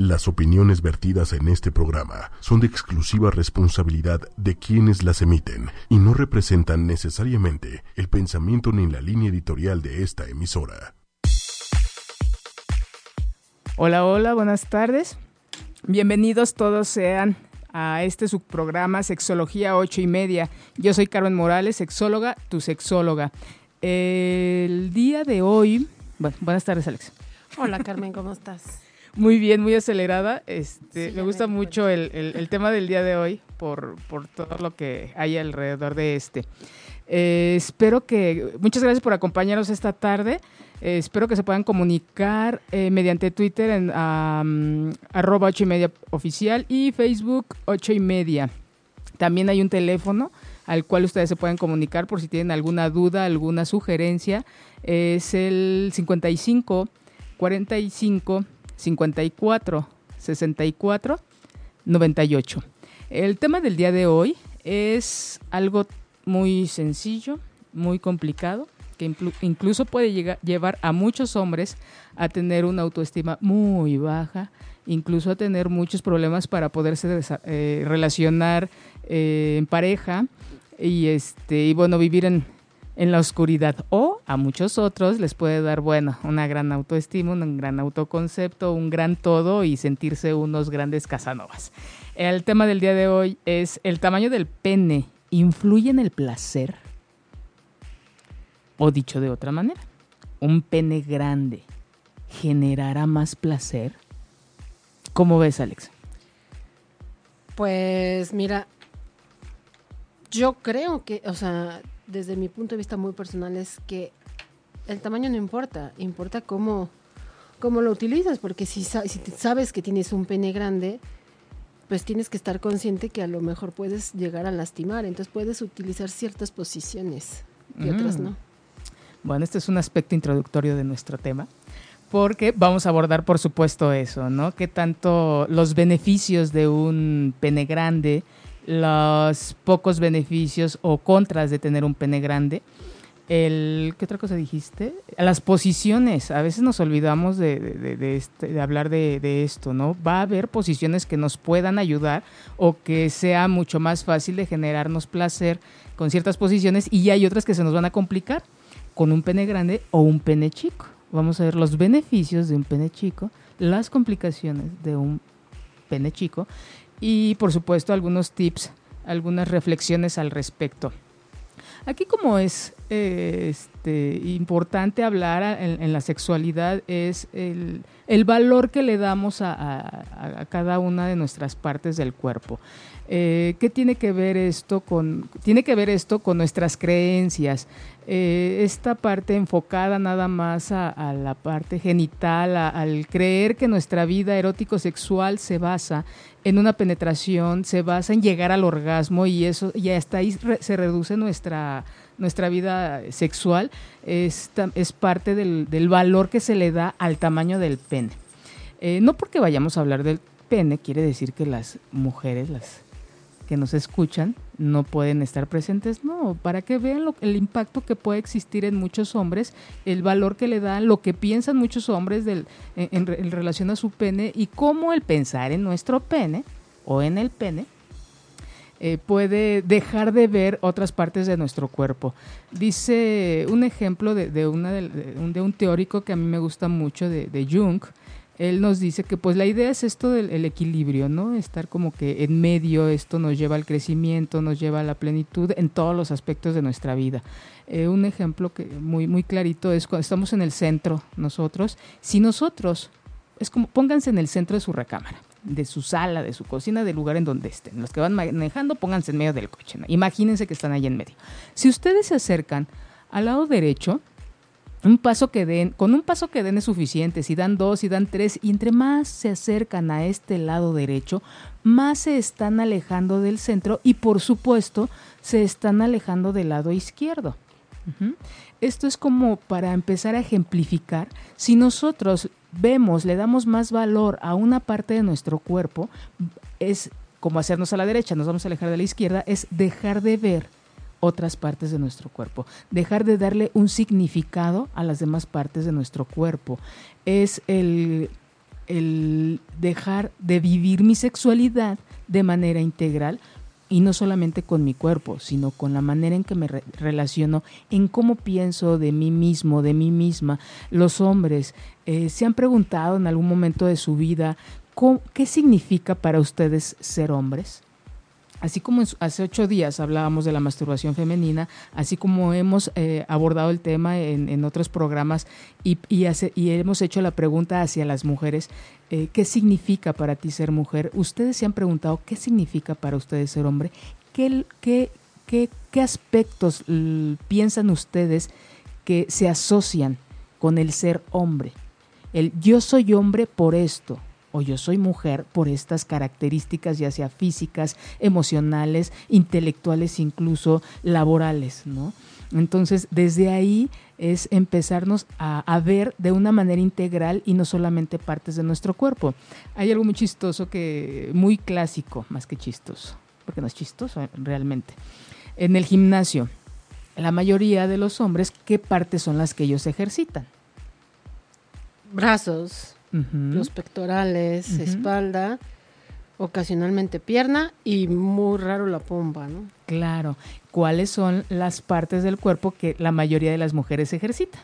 Las opiniones vertidas en este programa son de exclusiva responsabilidad de quienes las emiten y no representan necesariamente el pensamiento ni la línea editorial de esta emisora. Hola, hola, buenas tardes. Bienvenidos todos sean a este subprograma Sexología 8 y media. Yo soy Carmen Morales, sexóloga, tu sexóloga. El día de hoy, bueno, buenas tardes Alex. Hola Carmen, ¿cómo estás? Muy bien, muy acelerada. Este, me gusta mucho el, tema del día de hoy por, todo lo que hay alrededor de este. Eh, espero que, muchas gracias por acompañarnos esta tarde. Eh, espero que se puedan comunicar eh, mediante Twitter en arroba ocho y media oficial y Facebook ocho y media. También hay un teléfono al cual ustedes se pueden comunicar por si tienen alguna duda, alguna sugerencia. Es el 55 45 54 64 98. El tema del día de hoy es algo muy sencillo, muy complicado, que incluso puede llegar, llevar a muchos hombres a tener una autoestima muy baja, incluso a tener muchos problemas para poderse eh, relacionar eh, en pareja y este y bueno vivir en, en la oscuridad. O a muchos otros les puede dar, bueno, una gran autoestima, un gran autoconcepto, un gran todo y sentirse unos grandes casanovas. El tema del día de hoy es el tamaño del pene influye en el placer. O dicho de otra manera, un pene grande generará más placer. ¿Cómo ves, Alex? Pues mira, yo creo que, o sea, desde mi punto de vista muy personal es que el tamaño no importa, importa cómo, cómo lo utilizas, porque si, si sabes que tienes un pene grande, pues tienes que estar consciente que a lo mejor puedes llegar a lastimar, entonces puedes utilizar ciertas posiciones y otras mm. no. Bueno, este es un aspecto introductorio de nuestro tema, porque vamos a abordar, por supuesto, eso, ¿no? ¿Qué tanto los beneficios de un pene grande los pocos beneficios o contras de tener un pene grande. El, ¿Qué otra cosa dijiste? Las posiciones. A veces nos olvidamos de, de, este, de hablar de, esto, ¿no? Va a haber posiciones que nos puedan ayudar o que sea mucho más fácil de generarnos placer con ciertas posiciones y hay otras que se nos van a complicar con un pene grande o un pene chico. Vamos a ver los beneficios de un pene chico, las complicaciones de un pene chico y por supuesto algunos tips, algunas reflexiones al respecto. Aquí como es eh, este, importante hablar en, la sexualidad es el, valor que le damos a, cada una de nuestras partes del cuerpo. Eh, ¿Qué tiene que ver esto con? Tiene que ver esto con nuestras creencias. Eh, esta parte enfocada nada más a, la parte genital, al creer que nuestra vida erótico-sexual se basa en una penetración, se basa en llegar al orgasmo y eso y hasta ahí se reduce nuestra nuestra vida sexual es, es parte del, valor que se le da al tamaño del pene. Eh, no porque vayamos a hablar del pene, quiere decir que las mujeres, las que nos escuchan no pueden estar presentes, no, para que vean el impacto que puede existir en muchos hombres, el valor que le dan, lo que piensan muchos hombres del, en, relación a su pene y cómo el pensar en nuestro pene o en el pene eh, puede dejar de ver otras partes de nuestro cuerpo. Dice un ejemplo de, una de, un, teórico que a mí me gusta mucho, de, de Jung, él nos dice que pues la idea es esto del equilibrio, ¿no? Estar como que en medio, esto nos lleva al crecimiento, nos lleva a la plenitud en todos los aspectos de nuestra vida. Eh, un ejemplo que muy, muy clarito es cuando estamos en el centro nosotros, si nosotros, es como pónganse en el centro de su recámara, de su sala, de su cocina, del lugar en donde estén. Los que van manejando, pónganse en medio del coche. Imagínense que están ahí en medio. Si ustedes se acercan al lado derecho, un paso que den, con un paso que den es suficiente, si dan dos, si dan tres, y entre más se acercan a este lado derecho, más se están alejando del centro y por supuesto se están alejando del lado izquierdo. Esto es como para empezar a ejemplificar, si nosotros vemos, le damos más valor a una parte de nuestro cuerpo, es como hacernos a la derecha, nos vamos a alejar de la izquierda, es dejar de ver otras partes de nuestro cuerpo, dejar de darle un significado a las demás partes de nuestro cuerpo. Es el el dejar de vivir mi sexualidad de manera integral y no solamente con mi cuerpo, sino con la manera en que me relaciono, en cómo pienso de mí mismo, de mí misma. Los hombres eh, se han preguntado en algún momento de su vida, ¿qué significa para ustedes ser hombres? Así como hace ocho días hablábamos de la masturbación femenina, así como hemos eh, abordado el tema en, otros programas y, hemos hecho la pregunta hacia las mujeres, eh, ¿qué significa para ti ser mujer? Ustedes se han preguntado, ¿qué significa para ustedes ser hombre? ¿Qué, qué, qué, qué aspectos piensan ustedes que se asocian con el ser hombre? El yo soy hombre por esto, yo soy mujer por estas características, ya sea físicas, emocionales, intelectuales, incluso laborales, ¿no? Entonces, desde ahí es empezarnos a, ver de una manera integral y no solamente partes de nuestro cuerpo. Hay algo muy chistoso que, muy clásico, más que chistoso, porque no es chistoso eh, realmente. En el gimnasio, la mayoría de los hombres, ¿qué partes son las que ellos ejercitan? Brazos los pectorales, espalda, ocasionalmente pierna y muy raro la pompa, ¿no? Claro. ¿Cuáles son las partes del cuerpo que la mayoría de las mujeres ejercita?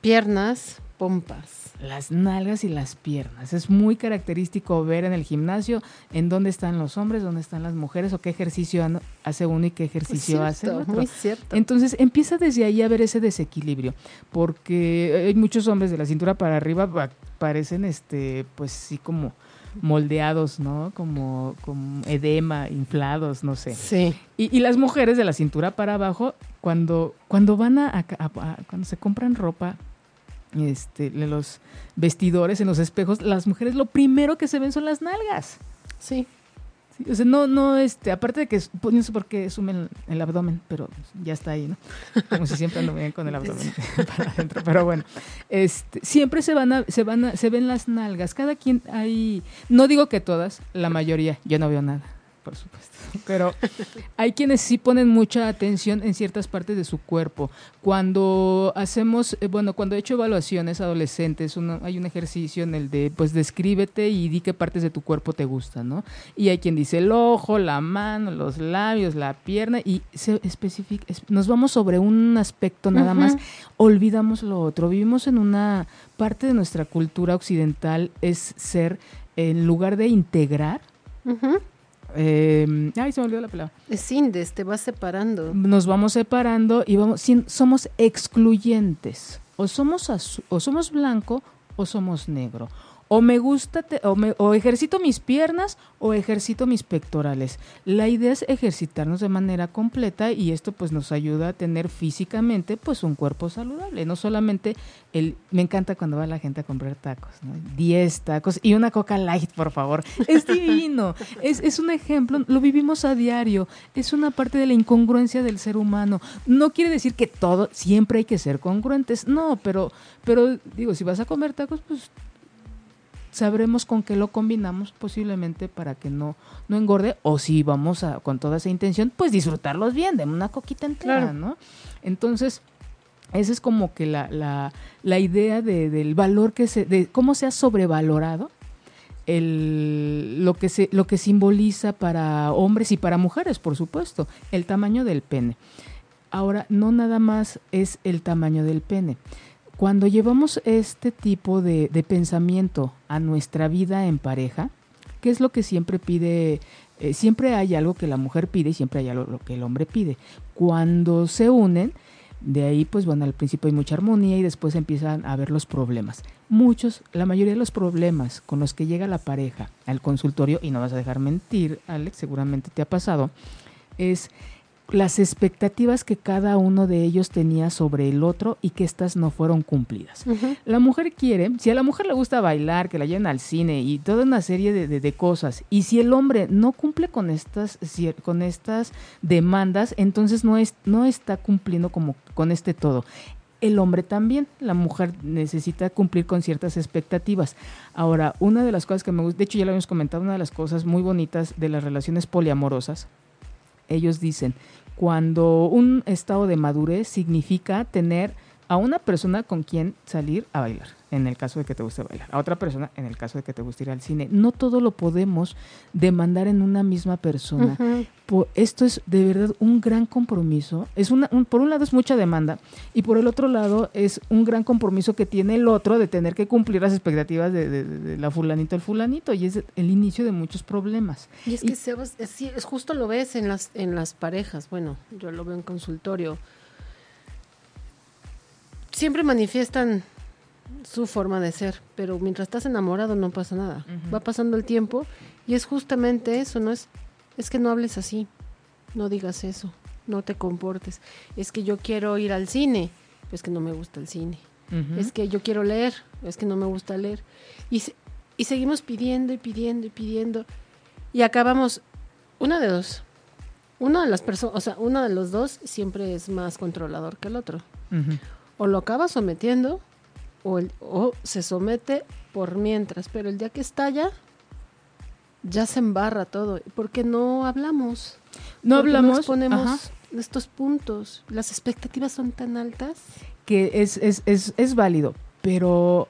Piernas, pompas las nalgas y las piernas. Es muy característico ver en el gimnasio en dónde están los hombres, dónde están las mujeres o qué ejercicio hace uno y qué ejercicio hace el otro. Muy cierto. Entonces empieza desde ahí a ver ese desequilibrio, porque hay muchos hombres de la cintura para arriba parecen este pues sí como moldeados, ¿no? Como, como edema, inflados, no sé. Sí. Y, las mujeres de la cintura para abajo, cuando, cuando van a cuando se compran ropa, este, los vestidores, en los espejos, las mujeres lo primero que se ven son las nalgas. Sí. o sea, no, no, este, aparte de que, pues, no sé por qué sumen el abdomen, pero ya está ahí, ¿no? Como si siempre ando bien con el abdomen para adentro, pero bueno, este, siempre se van a, se van a, se ven las nalgas, cada quien hay, no digo que todas, la mayoría, yo no veo nada por supuesto. Pero hay quienes sí ponen mucha atención en ciertas partes de su cuerpo. Cuando hacemos, eh, bueno, cuando he hecho evaluaciones adolescentes, hay un ejercicio en el de, pues, descríbete y di qué partes de tu cuerpo te gustan, ¿no? Y hay quien dice el ojo, la mano, los labios, la pierna, y se especifica, nos vamos sobre un aspecto nada más, olvidamos lo otro. Vivimos en una parte de nuestra cultura occidental, es ser, en lugar de integrar, eh, ay, se me olvidó la palabra. Es indes, te vas separando. Nos vamos separando y vamos, somos excluyentes. O somos, o somos blanco o somos negro o me gusta o, me, o ejercito mis piernas o ejercito mis pectorales. La idea es ejercitarnos de manera completa y esto pues nos ayuda a tener físicamente pues un cuerpo saludable, no solamente el me encanta cuando va la gente a comprar tacos, ¿no? 10 tacos y una Coca Light, por favor. Es divino. es, es un ejemplo, lo vivimos a diario, es una parte de la incongruencia del ser humano. No quiere decir que todo siempre hay que ser congruentes, no, pero pero digo, si vas a comer tacos pues sabremos con qué lo combinamos posiblemente para que no, no engorde o si vamos a, con toda esa intención, pues disfrutarlos bien, de una coquita entera, ¿no? Entonces, esa es como que la, la, la idea de, del valor que se, de cómo se ha sobrevalorado el, lo, que se, lo que simboliza para hombres y para mujeres, por supuesto, el tamaño del pene. Ahora, no nada más es el tamaño del pene. Cuando llevamos este tipo de, pensamiento a nuestra vida en pareja, ¿qué es lo que siempre pide? Eh, siempre hay algo que la mujer pide y siempre hay algo que el hombre pide. Cuando se unen, de ahí, pues bueno, al principio hay mucha armonía y después empiezan a haber los problemas. Muchos, la mayoría de los problemas con los que llega la pareja al consultorio, y no vas a dejar mentir, Alex, seguramente te ha pasado, es las expectativas que cada uno de ellos tenía sobre el otro y que éstas no fueron cumplidas. La mujer quiere, si a la mujer le gusta bailar, que la lleven al cine y toda una serie de, cosas, y si el hombre no cumple con estas, con estas demandas, entonces no, es, no está cumpliendo como con este todo. El hombre también, la mujer necesita cumplir con ciertas expectativas. Ahora, una de las cosas que me gusta, de hecho ya lo habíamos comentado, una de las cosas muy bonitas de las relaciones poliamorosas, ellos dicen, cuando un estado de madurez significa tener a una persona con quien salir a bailar, en el caso de que te guste bailar, a otra persona en el caso de que te guste ir al cine. No todo lo podemos demandar en una misma persona. esto es de verdad un gran compromiso. Es una, por un lado es mucha demanda y por el otro lado es un gran compromiso que tiene el otro de tener que cumplir las expectativas de, la fulanito el fulanito y es el inicio de muchos problemas. Y es que es, justo lo ves en las, en las parejas. Bueno, yo lo veo en consultorio siempre manifiestan su forma de ser, pero mientras estás enamorado no pasa nada. Va pasando el tiempo y es justamente eso, no es es que no hables así, no digas eso, no te comportes. Es que yo quiero ir al cine, es que no me gusta el cine. Es que yo quiero leer, es que no me gusta leer. Y, y seguimos pidiendo y pidiendo y pidiendo y acabamos una de dos. Una de las personas, o sea, uno de los dos siempre es más controlador que el otro o lo acaba sometiendo o, o se somete por mientras, pero el día que estalla ya se embarra todo, porque no hablamos. No hablamos. No ponemos estos puntos. Las expectativas son tan altas. Que es, es, es, es válido, pero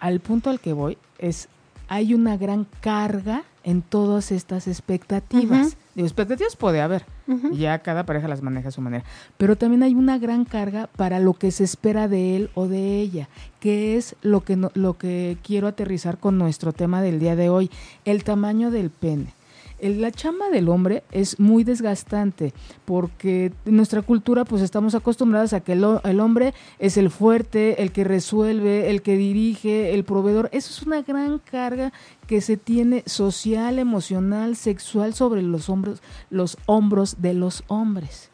al punto al que voy es, hay una gran carga en todas estas expectativas. Digo, expectativas puede haber, ya cada pareja las maneja a su manera, pero también hay una gran carga para lo que se espera de él o de ella, que es lo que, lo que quiero aterrizar con nuestro tema del día de hoy, el tamaño del pene la chamba del hombre es muy desgastante porque en nuestra cultura pues estamos acostumbrados a que el, hombre es el fuerte, el que resuelve, el que dirige, el proveedor. Eso es una gran carga que se tiene social, emocional, sexual sobre los hombros, los hombros de los hombres.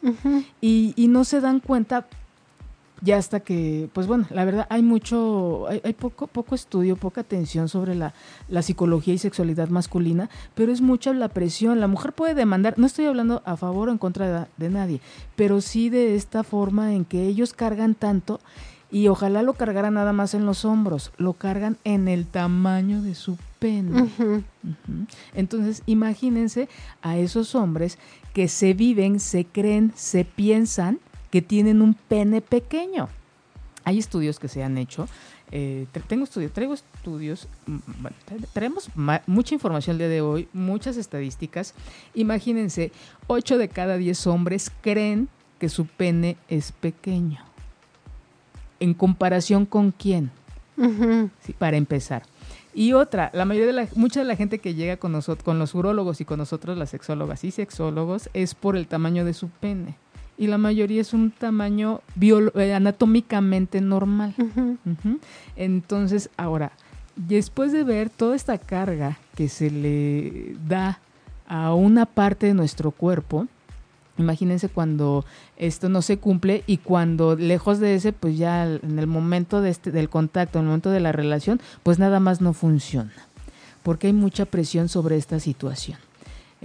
y, y no se dan cuenta ya hasta que, pues bueno, la verdad hay mucho, hay, poco, poco estudio, poca atención sobre la, psicología y sexualidad masculina, pero es mucha la presión. La mujer puede demandar, no estoy hablando a favor o en contra de, nadie, pero sí de esta forma en que ellos cargan tanto y ojalá lo cargaran nada más en los hombros, lo cargan en el tamaño de su pene. Entonces, imagínense a esos hombres que se viven, se creen, se piensan que tienen un pene pequeño. Hay estudios que se han hecho. Eh, tengo estudios, traigo estudios, mm, bueno, traemos mucha información el día de hoy, muchas estadísticas. Imagínense, 8 de cada 10 hombres creen que su pene es pequeño. ¿En comparación con quién? para empezar. Y otra, la mayoría de la, mucha de la gente que llega con nosotros, con los urólogos y con nosotros las sexólogas y sexólogos, es por el tamaño de su pene y la mayoría es un tamaño eh, anatómicamente normal. Entonces, ahora, después de ver toda esta carga que se le da a una parte de nuestro cuerpo, imagínense cuando esto no se cumple y cuando lejos de ese, pues ya en el momento de este, del contacto, en el momento de la relación, pues nada más no funciona, porque hay mucha presión sobre esta situación.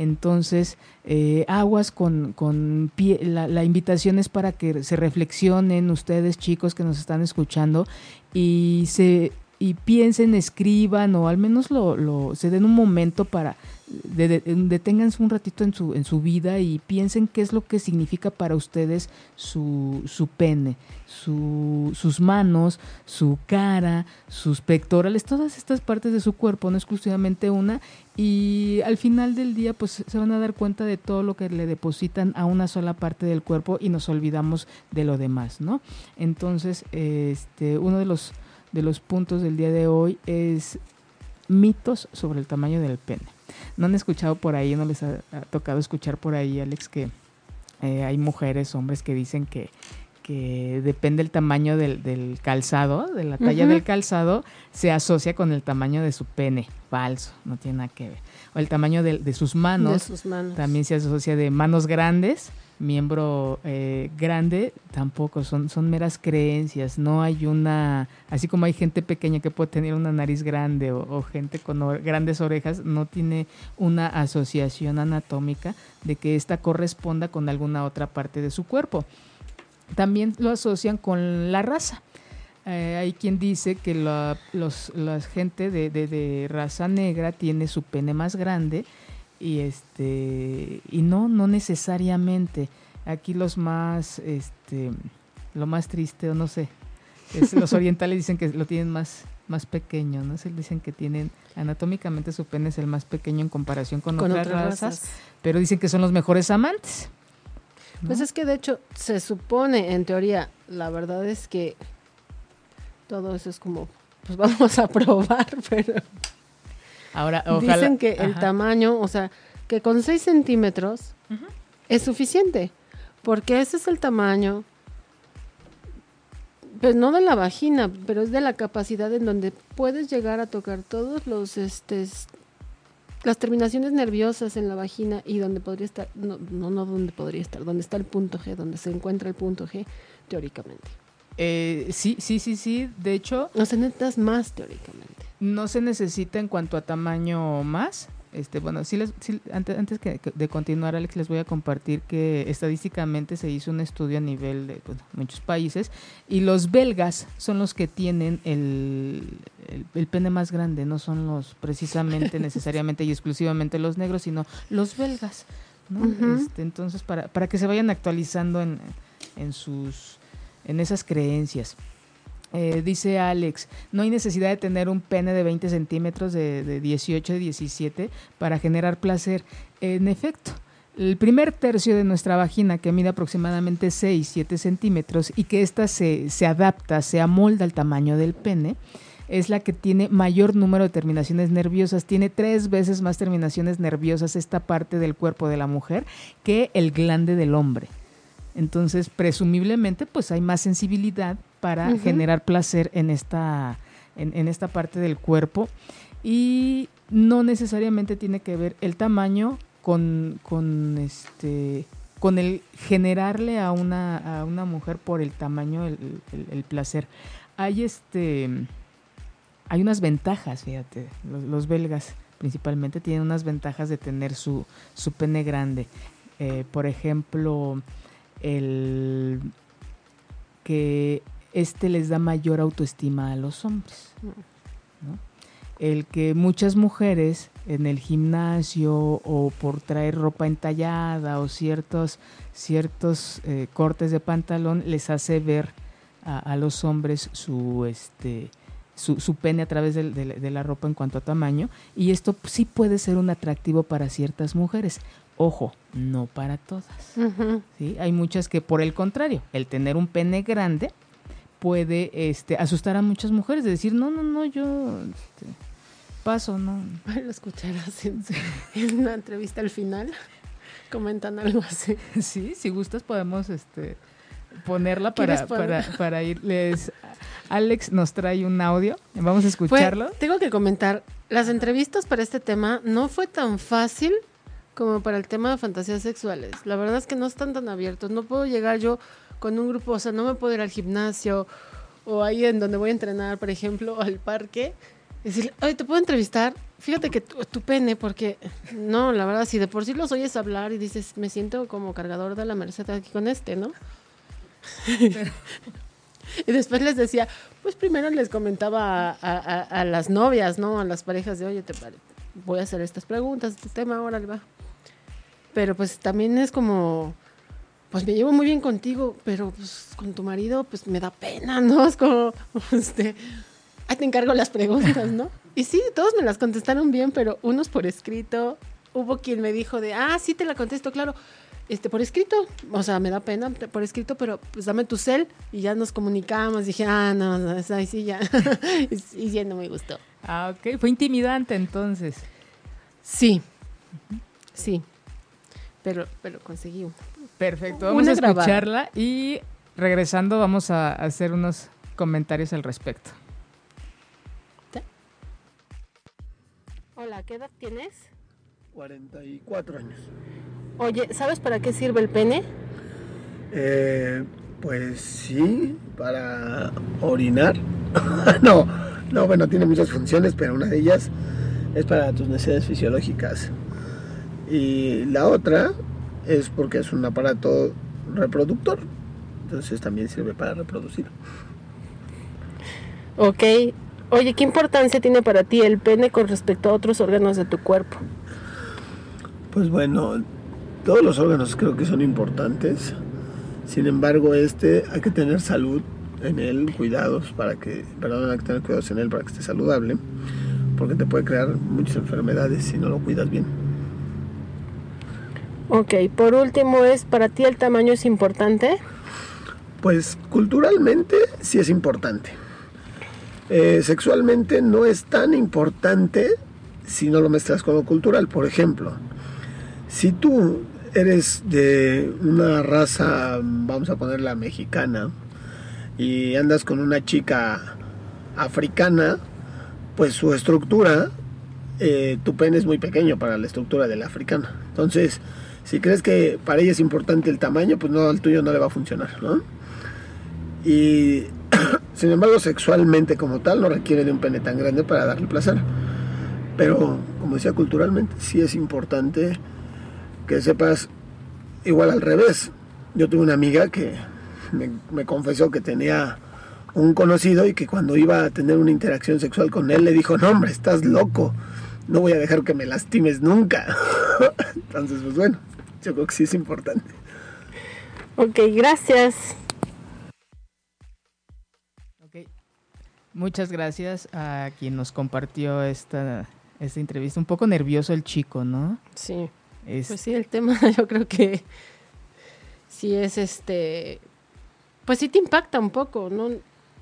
Entonces, eh, aguas con, con pie, la, invitación es para que se reflexionen ustedes chicos que nos están escuchando y se y piensen, escriban o al menos lo, lo se den un momento para deténganse un ratito en su, en su vida y piensen qué es lo que significa para ustedes su, su pene, su, sus manos, su cara, sus pectorales, todas estas partes de su cuerpo, no exclusivamente una, y al final del día pues se van a dar cuenta de todo lo que le depositan a una sola parte del cuerpo y nos olvidamos de lo demás, ¿no? Entonces, este, uno de los, de los puntos del día de hoy es mitos sobre el tamaño del pene. ¿No han escuchado por ahí, no les ha, tocado escuchar por ahí, Alex, que eh, hay mujeres, hombres que dicen que, que depende el tamaño del, calzado, de la talla del calzado, se asocia con el tamaño de su pene. Falso, no tiene nada que ver. O el tamaño de, de sus manos. De sus manos. También se asocia de manos grandes miembro eh, grande, tampoco, son, son meras creencias, no hay una, así como hay gente pequeña que puede tener una nariz grande o, gente con grandes orejas, no tiene una asociación anatómica de que ésta corresponda con alguna otra parte de su cuerpo. También lo asocian con la raza. Eh, hay quien dice que la, los, gente de, de raza negra tiene su pene más grande y este y no no necesariamente aquí los más este lo más triste o no sé Es- los orientales dicen que lo tienen más, más pequeño, ¿no? Se dicen que tienen, anatómicamente su pene es el más pequeño en comparación con, Con otras, otras razas, razas. pero dicen que son los mejores amantes. ¿no? Pues es que de hecho se supone, en teoría, la verdad es que todo eso es como, pues vamos a probar, pero Ahora, ojalá. dicen que el tamaño, o sea, que con 6 centímetros es suficiente, porque ese es el tamaño, pues no de la vagina, pero es de la capacidad en donde puedes llegar a tocar todos los, este, las terminaciones nerviosas en la vagina y donde podría estar, no, no, no donde podría estar, donde está el punto G, donde se encuentra el punto G, teóricamente. Eh, sí, sí, sí, sí. De hecho, O sea, necesitas más teóricamente. No se necesita en cuanto a tamaño más. Este, bueno, sí les, sí, antes, antes que, de continuar, Alex, les voy a compartir que estadísticamente se hizo un estudio a nivel de bueno, muchos países y los belgas son los que tienen el, el, el pene más grande, no son los precisamente necesariamente y exclusivamente los negros, sino los belgas. Este, entonces, para, para que se vayan actualizando en, en sus en esas creencias. Eh, dice Alex, no hay necesidad de tener un pene de 20 centímetros, de, de 18, de 17, para generar placer. En efecto, el primer tercio de nuestra vagina, que mide aproximadamente 6, 7 centímetros, y que ésta se, se adapta, se amolda al tamaño del pene, es la que tiene mayor número de terminaciones nerviosas. Tiene tres veces más terminaciones nerviosas esta parte del cuerpo de la mujer que el glande del hombre. Entonces, presumiblemente, pues hay más sensibilidad para generar placer en esta, en, en esta parte del cuerpo. Y no necesariamente tiene que ver el tamaño con, con este con el generarle a una, a una mujer por el tamaño el, el- el placer. Hay este hay unas ventajas, fíjate, los, los belgas principalmente tienen unas ventajas de tener su, su pene grande. Eh, por ejemplo, el que este les da mayor autoestima a los hombres. El que muchas mujeres en el gimnasio o por traer ropa entallada o ciertos, ciertos eh, cortes de pantalón les hace ver a, los hombres su este su, pene a través de la ropa en cuanto a tamaño y esto sí puede ser un atractivo para ciertas mujeres. Ojo, no para todas. ¿sí? Hay muchas que por el contrario, el tener un pene grande puede este, asustar a muchas mujeres, de decir, no, no, no, yo este, paso, no. Lo escucharás en, en una entrevista al final. Comentan algo así. Sí, si gustas podemos este, ponerla para, para, para irles. Alex nos trae un audio, vamos a Fue- escucharlo. tengo que comentar, las entrevistas para este tema no fue tan fácil como para el tema de fantasías sexuales. La verdad es que no están tan abiertos. No puedo llegar yo con un grupo, o sea, no me puedo ir al gimnasio o ahí en donde voy a entrenar, por ejemplo, al parque. y Decirle, oye, ¿te puedo entrevistar? Fíjate que tu, tu pene, porque no, la verdad, si de por sí los oyes hablar y dices, me siento como cargador de la Merced aquí con este, ¿no? Y después les decía, pues primero les comentaba a, a- a- a las novias, ¿no? A las parejas de, oye, te voy a hacer estas preguntas, este tema, órale, va. Pero pues también es como, pues me llevo muy bien contigo, pero pues con tu marido, pues me da pena, ¿no? Es como, este, ahí te encargo las preguntas, ¿no? Y sí, todos me las contestaron bien, pero unos por escrito. Hubo quien me dijo de, ah, sí te la contesto, claro. Este, por escrito, o sea, me da pena por escrito, pero pues dame tu cel y ya nos comunicamos. Dije, ah, no, no, ahí sí ya. y, y ya no me gustó. Ah, ok, fue intimidante entonces. Sí, sí, pero, pero conseguí. Perfecto, vamos Una a grabada. escucharla y regresando vamos a hacer unos comentarios al respecto. Hola, ¿qué edad tienes? 44 años. Oye, ¿sabes para qué sirve el pene? Eh, pues sí, para orinar. no, no, bueno, tiene muchas funciones, pero una de ellas es para tus necesidades fisiológicas. Y la otra es porque es un aparato reproductor. Entonces también sirve para reproducir. Ok. Oye, ¿qué importancia tiene para ti el pene con respecto a otros órganos de tu cuerpo? Pues bueno, todos los órganos creo que son importantes. Sin embargo, este hay que tener salud en él, cuidados para que, perdón, hay que tener cuidados en él para que esté saludable, porque te puede crear muchas enfermedades si no lo cuidas bien. Ok, por último, ¿es para ti el tamaño es importante? Pues culturalmente sí es importante. Eh, sexualmente no es tan importante si no lo mezclas con lo cultural. Por ejemplo, si tú eres de una raza, vamos a ponerla mexicana, y andas con una chica africana, pues su estructura, eh, tu pene es muy pequeño para la estructura de la africana. Entonces, si crees que para ella es importante el tamaño, pues no, al tuyo no le va a funcionar, ¿no? Y sin embargo, sexualmente como tal no requiere de un pene tan grande para darle placer. Pero, como decía, culturalmente sí es importante que sepas igual al revés. Yo tuve una amiga que me, me, confesó que tenía un conocido y que cuando iba a tener una interacción sexual con él le dijo, no hombre, estás loco, no voy a dejar que me lastimes nunca. Entonces, pues bueno, yo creo que sí es importante. Ok, gracias. Okay. Muchas gracias a quien nos compartió esta, esta entrevista. Un poco nervioso el chico, ¿no? Sí. Es... Pues sí, el tema yo creo que sí es este, pues sí te impacta un poco, ¿no?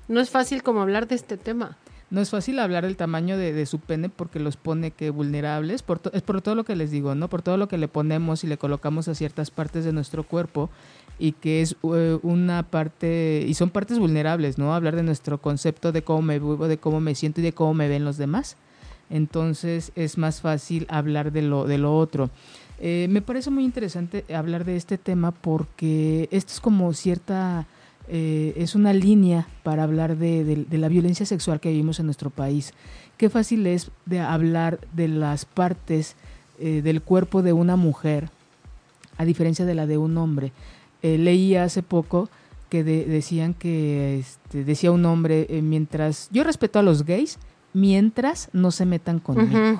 No es fácil como hablar de este tema. No es fácil hablar del tamaño de, su pene porque los pone que vulnerables, por es por todo lo que les digo, ¿no? Por todo lo que le ponemos y le colocamos a ciertas partes de nuestro cuerpo y que es uh, una parte, y son partes vulnerables, ¿no? Hablar de nuestro concepto de cómo me vivo, de cómo me siento y de cómo me ven los demás. Entonces es más fácil hablar de lo, de lo otro. Eh, me parece muy interesante hablar de este tema porque esto es como cierta, eh, es una línea para hablar de, de, de, la violencia sexual que vivimos en nuestro país. Qué fácil es de hablar de las partes eh, del cuerpo de una mujer a diferencia de la de un hombre. leí hace poco que de, decían que este, decía un hombre mientras yo respeto a los gays mientras no se metan conmigo. Uh -huh.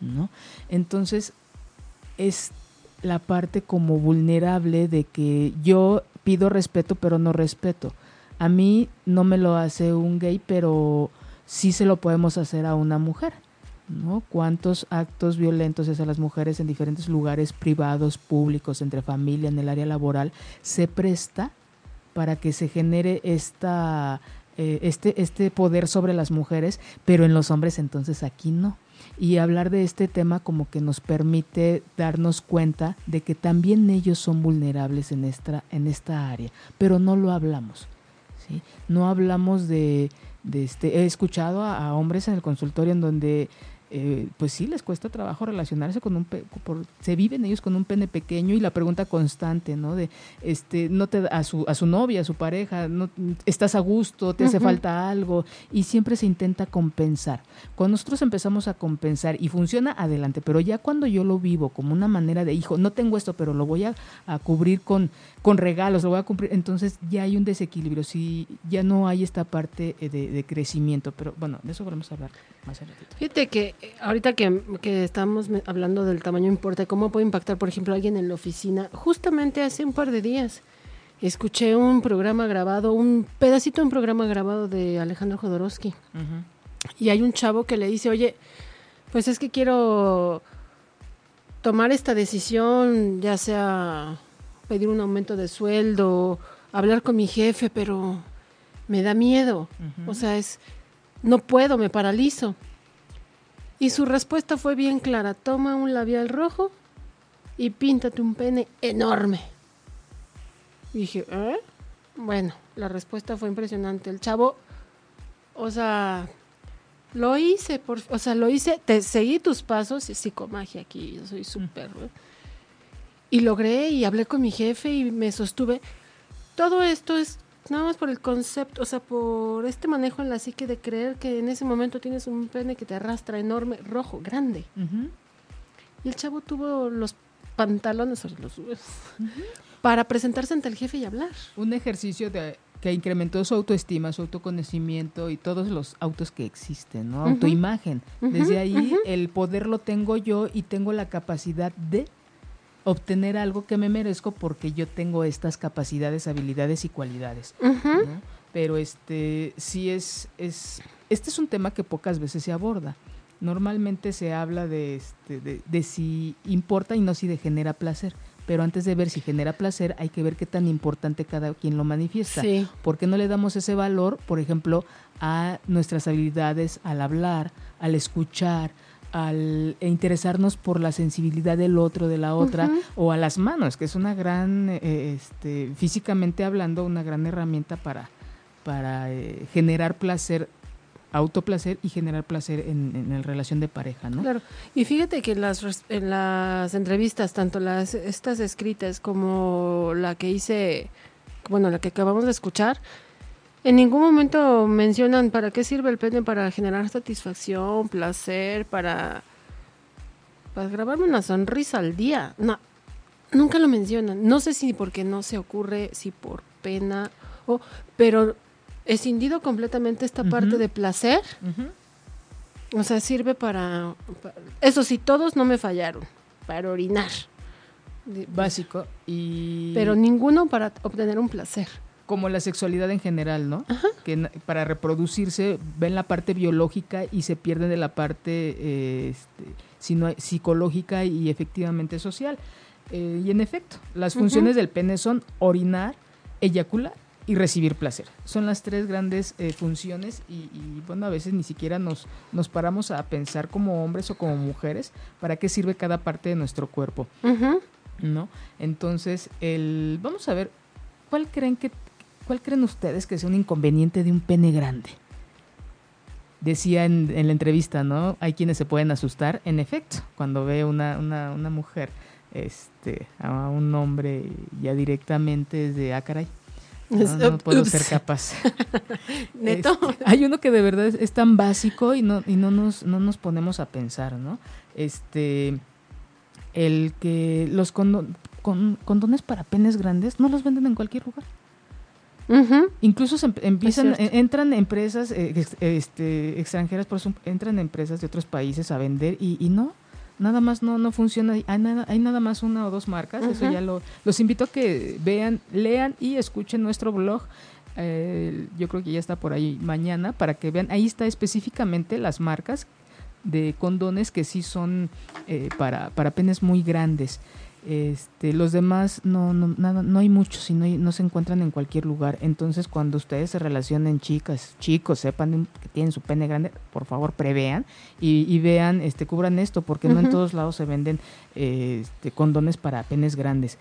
¿no? Entonces, es la parte como vulnerable de que yo pido respeto pero no respeto. A mí no me lo hace un gay, pero sí se lo podemos hacer a una mujer. ¿no? ¿Cuántos actos violentos hacia las mujeres en diferentes lugares privados, públicos, entre familia, en el área laboral, se presta para que se genere esta, eh, este, este poder sobre las mujeres, pero en los hombres entonces aquí no? Y hablar de este tema como que nos permite darnos cuenta de que también ellos son vulnerables en esta, en esta área, pero no lo hablamos. ¿sí? No hablamos de, este, he escuchado a, hombres en el consultorio en donde eh, pues sí les cuesta trabajo relacionarse con un por, se viven ellos con un pene pequeño y la pregunta constante no de este no te a su a su novia a su pareja no estás a gusto te hace uh -huh. falta algo y siempre se intenta compensar. Cuando nosotros empezamos a compensar y funciona adelante pero ya cuando yo lo vivo como una manera de hijo no tengo esto pero lo voy a, a cubrir con con regalos lo voy a cumplir entonces ya hay un desequilibrio. Si ya no hay esta parte de, de crecimiento pero bueno de eso volvemos a hablar más adelante fíjate que ahorita que, que, estamos hablando del tamaño importa, cómo puede impactar, por ejemplo, alguien en la oficina. Justamente hace un par de días escuché un programa grabado, un pedacito de un programa grabado de Alejandro Jodorowsky. Uh -huh. Y hay un chavo que le dice, oye, pues es que quiero tomar esta decisión, ya sea pedir un aumento de sueldo, hablar con mi jefe, pero me da miedo. Uh -huh. O sea, es, no puedo, me paralizo. Y su respuesta fue bien clara, toma un labial rojo y píntate un pene enorme. Y dije, ¿eh? Bueno, la respuesta fue impresionante. El chavo, o sea, lo hice, por, o sea, lo hice, te seguí tus pasos, psicomagia aquí, yo soy súper. ¿no? Y logré y hablé con mi jefe y me sostuve. Todo esto es nada más por el concepto, o sea, por este manejo en la psique de creer que en ese momento tienes un pene que te arrastra enorme, rojo, grande. Uh -huh. Y el chavo tuvo los pantalones, los, uh -huh. para presentarse ante el jefe y hablar. Un ejercicio de que incrementó su autoestima, su autoconocimiento y todos los autos que existen, ¿no? Uh -huh. Autoimagen. Desde ahí el poder lo tengo yo y tengo la capacidad de obtener algo que me merezco porque yo tengo estas capacidades, habilidades y cualidades. Uh -huh. ¿no? pero este sí es, es, este es un tema que pocas veces se aborda. Normalmente se habla de, este, de, de si importa y no si de genera placer pero antes de ver si genera placer hay que ver qué tan importante cada quien lo manifiesta. Sí. ¿Por qué no le damos ese valor, por ejemplo, a nuestras habilidades al hablar, al escuchar, al interesarnos por la sensibilidad del otro, de la otra, o a las manos, que es una gran, eh, este, físicamente hablando, una gran herramienta para, para eh, generar placer, autoplacer y generar placer en, en la relación de pareja, ¿no? Claro. Y fíjate que en las, en las entrevistas, tanto las estas escritas como la que hice, bueno, la que acabamos de escuchar, en ningún momento mencionan para qué sirve el pene para generar satisfacción, placer, para, para grabarme una sonrisa al día. No, nunca lo mencionan. No sé si porque no se ocurre, si por pena, o, pero escindido completamente esta parte de placer. O sea, sirve para, pa- Eso sí, todos no me fallaron. Para orinar. Básico y... Pero ninguno para obtener un placer. Como la sexualidad en general, ¿no? Que para reproducirse ven la parte biológica y se pierden de la parte eh, este, sino- psicológica y efectivamente social. Eh, y en efecto, las funciones del pene son orinar, eyacular y recibir placer. Son las tres grandes eh, funciones y, y, bueno, a veces ni siquiera nos, nos paramos a pensar como hombres o como mujeres para qué sirve cada parte de nuestro cuerpo. ¿no? Entonces, el, vamos a ver, ¿cuál creen que, cuál creen ustedes que sea un inconveniente de un pene grande? Decía en, en la entrevista, ¿no? Hay quienes se pueden asustar, en efecto, cuando ve una, una, una mujer, este, a un hombre ya directamente desde, ah, caray, no, Es- no puedo ups. ser capaz. Neto. Este, hay uno que de verdad es, es tan básico y no, y no nos, no nos ponemos a pensar, ¿no? Este, el que los condo- con- condones para penes grandes no los venden en cualquier lugar. Incluso se em- empiezan, eh, entran empresas eh, este, extranjeras, por eso entran empresas de otros países a vender y, y no, nada más no, no funciona. Hay nada, hay nada más una o dos marcas. Eso ya lo, los invito a que vean, lean y escuchen nuestro blog. Eh, yo creo que ya está por ahí mañana para que vean. Ahí está específicamente las marcas de condones que sí son eh, para, para penes muy grandes. Este, los demás no, no, nada, no hay muchos y no, hay- no se encuentran en cualquier lugar. Entonces, cuando ustedes se relacionen, chicas, chicos, sepan que tienen su pene grande, por favor, prevean y, y vean, este, cubran esto, porque no en todos lados se venden eh, este, condones para penes grandes.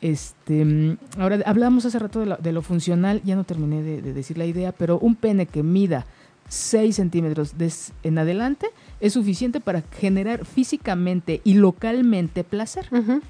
Este, ahora hablamos hace rato de lo, de lo funcional, ya no terminé de, de decir la idea, pero un pene que mida 6 centímetros en adelante es suficiente para generar físicamente y localmente placer Ujú.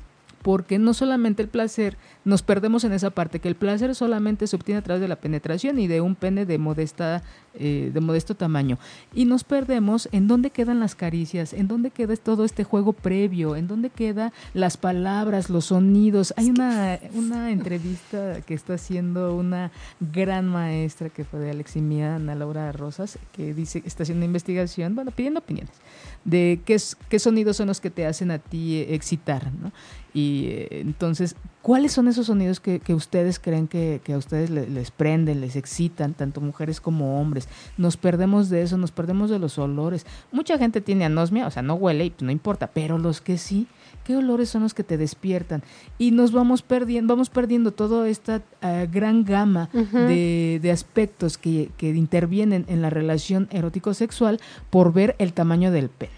Porque no solamente el placer, nos perdemos en esa parte, que el placer solamente se obtiene a través de la penetración y de un pene de modesta, eh, de modesto tamaño. Y nos perdemos en dónde quedan las caricias, en dónde queda todo este juego previo, en dónde quedan las palabras, los sonidos. Hay una, una entrevista que está haciendo una gran maestra que fue de Alex y mía, Ana Laura Rosas, que dice, está haciendo una investigación, bueno, pidiendo opiniones, de qué, qué sonidos son los que te hacen a ti excitar, ¿no? Y eh, entonces, ¿cuáles son esos sonidos que, que ustedes creen que, que a ustedes le- les prenden, les excitan, tanto mujeres como hombres? Nos perdemos de eso, nos perdemos de los olores. Mucha gente tiene anosmia, o sea, no huele y pues, no importa, pero los que sí, ¿qué olores son los que te despiertan? Y nos vamos perdiendo, vamos perdiendo toda esta eh, gran gama de, de aspectos que, que intervienen en la relación erótico-sexual por ver el tamaño del pene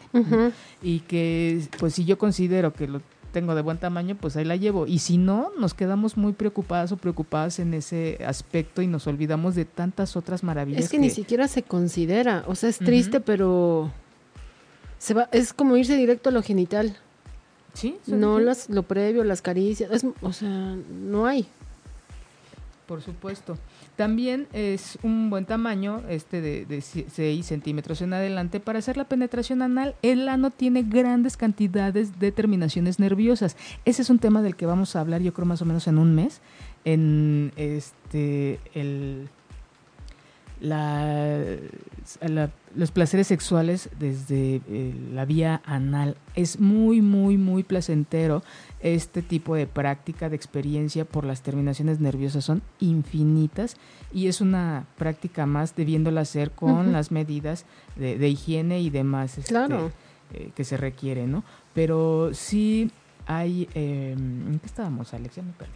y que pues si yo considero que lo tengo de buen tamaño, pues ahí la llevo. Y si no, nos quedamos muy preocupadas o preocupadas en ese aspecto y nos olvidamos de tantas otras maravillas. Es que, ni siquiera se considera. O sea, es triste, pero. Se va, es como irse directo a lo genital. Sí, No las, lo previo, las caricias. es- o sea, no hay. Por supuesto. También es un buen tamaño, este de, de 6 centímetros en adelante, para hacer la penetración anal. El ano tiene grandes cantidades de terminaciones nerviosas. Ese es un tema del que vamos a hablar, yo creo, más o menos en un mes. En este el la, la- los placeres sexuales desde eh, la vía anal. Es muy, muy, muy placentero este tipo de práctica, de experiencia por las terminaciones nerviosas. Son infinitas y es una práctica más debiéndola hacer con las medidas de, de higiene y demás este, Claro. eh, que se requiere, ¿no? Pero sí hay... eh, ¿En qué estábamos, Alex? Ya me perdí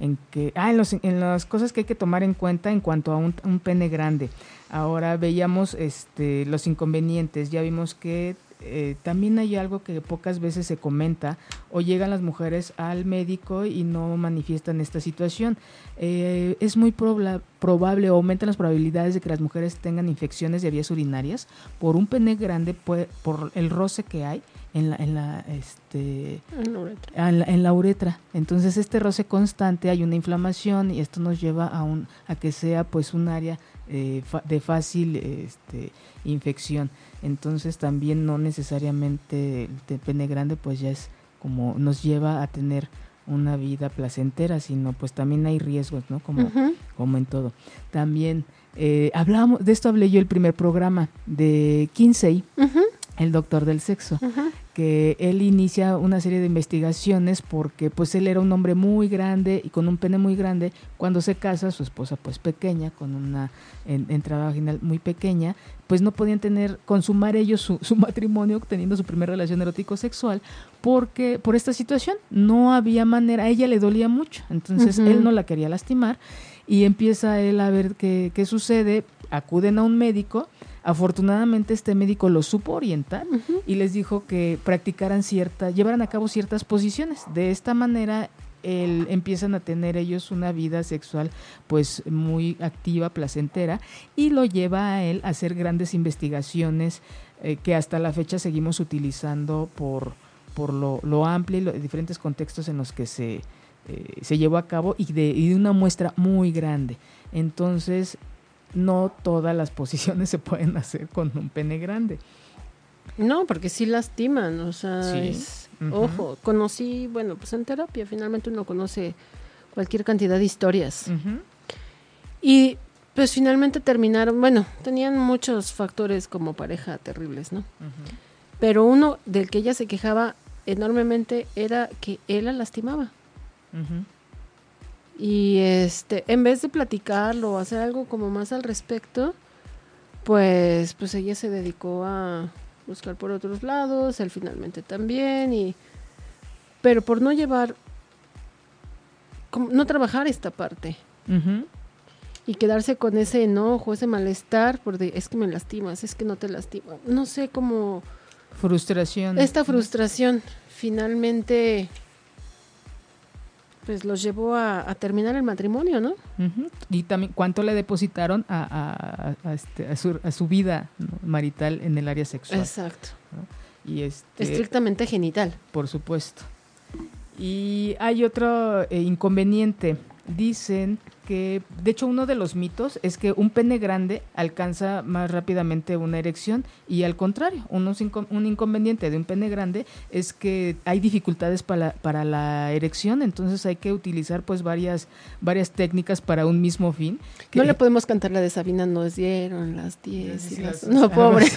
en que ah en, los, en las cosas que hay que tomar en cuenta en cuanto a un, pene grande. Ahora veíamos este los inconvenientes. Ya vimos que eh, también hay algo que pocas veces se comenta o llegan las mujeres al médico y no manifiestan esta situación. Eh, es muy probla- probable aumentan las probabilidades de que las mujeres tengan infecciones de vías urinarias por un pene grande por el roce que hay en la, en la este En la uretra. en la, en la uretra. Entonces este roce constante hay una inflamación y esto nos lleva a un a que sea pues un área eh, de fácil este, infección. Entonces también no necesariamente el pene grande pues ya es como nos lleva a tener una vida placentera, sino pues también hay riesgos, ¿no? Como, como en todo. También eh, hablamos, de esto hablé yo el primer programa de Kinsey, el doctor del sexo Ujú. Que él inicia una serie de investigaciones porque pues él era un hombre muy grande y con un pene muy grande. Cuando se casa su esposa pues pequeña con una en- entrada vaginal muy pequeña pues no podían tener consumar ellos su, su matrimonio teniendo su primera relación erótico sexual porque por esta situación no había manera a ella le dolía mucho entonces él no la quería lastimar y empieza él a ver qué, qué sucede acuden a un médico afortunadamente este médico lo supo orientar y les dijo que practicaran cierta, llevaran a cabo ciertas posiciones. De esta manera el- empiezan a tener ellos una vida sexual pues muy activa, placentera y lo lleva a él a hacer grandes investigaciones eh, que hasta la fecha seguimos utilizando por, por lo, lo amplio y los diferentes contextos en los que se, eh, se llevó a cabo y de, y de una muestra muy grande. Entonces, no todas las posiciones se pueden hacer con un pene grande. No, porque sí lastiman, o sea, Sí. es- Ujú. ojo, conocí, bueno, pues en terapia finalmente uno conoce cualquier cantidad de historias. Y pues finalmente terminaron, bueno, tenían muchos factores como pareja terribles, ¿no? Pero uno del que ella se quejaba enormemente era que él la lastimaba. Y este, en vez de platicarlo o hacer algo como más al respecto, pues, pues ella se dedicó a buscar por otros lados, él finalmente también, y pero por no llevar, como no trabajar esta parte. Y quedarse con ese enojo, ese malestar, por de, es que me lastimas, es que no te lastima, no sé cómo Frustración. esta frustración finalmente pues los llevó a, a terminar el matrimonio, ¿no? Y también cuánto le depositaron a, a- a- este, a su, a su vida ¿no? marital en el área sexual. Exacto. Y este, Estrictamente genital. por supuesto. Y hay otro eh, inconveniente. Dicen que, de hecho, uno de los mitos es que un pene grande alcanza más rápidamente una erección y al contrario, unos inco- un inconveniente de un pene grande es que hay dificultades para, para la erección, entonces hay que utilizar pues varias, varias técnicas para un mismo fin. No le podemos cantar la de Sabina, nos dieron las 10 y Sí, las... las- No, pobre.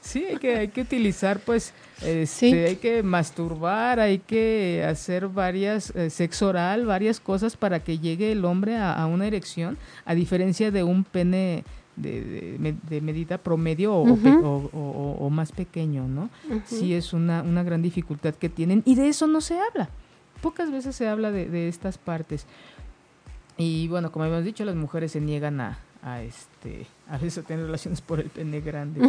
Sí, hay que, hay que utilizar, pues, este, Sí. hay que masturbar, hay que hacer varias, eh, sexo oral, varias cosas para que llegue el hombre a, a una erección, a diferencia de un pene de, de me- de medida promedio o, o más pequeño, ¿no? Ujú. Sí es una, una gran dificultad que tienen y de eso no se habla. Pocas veces se habla de, de estas partes. Y bueno, como habíamos dicho, las mujeres se niegan a, a este a veces a tener relaciones por el pene grande.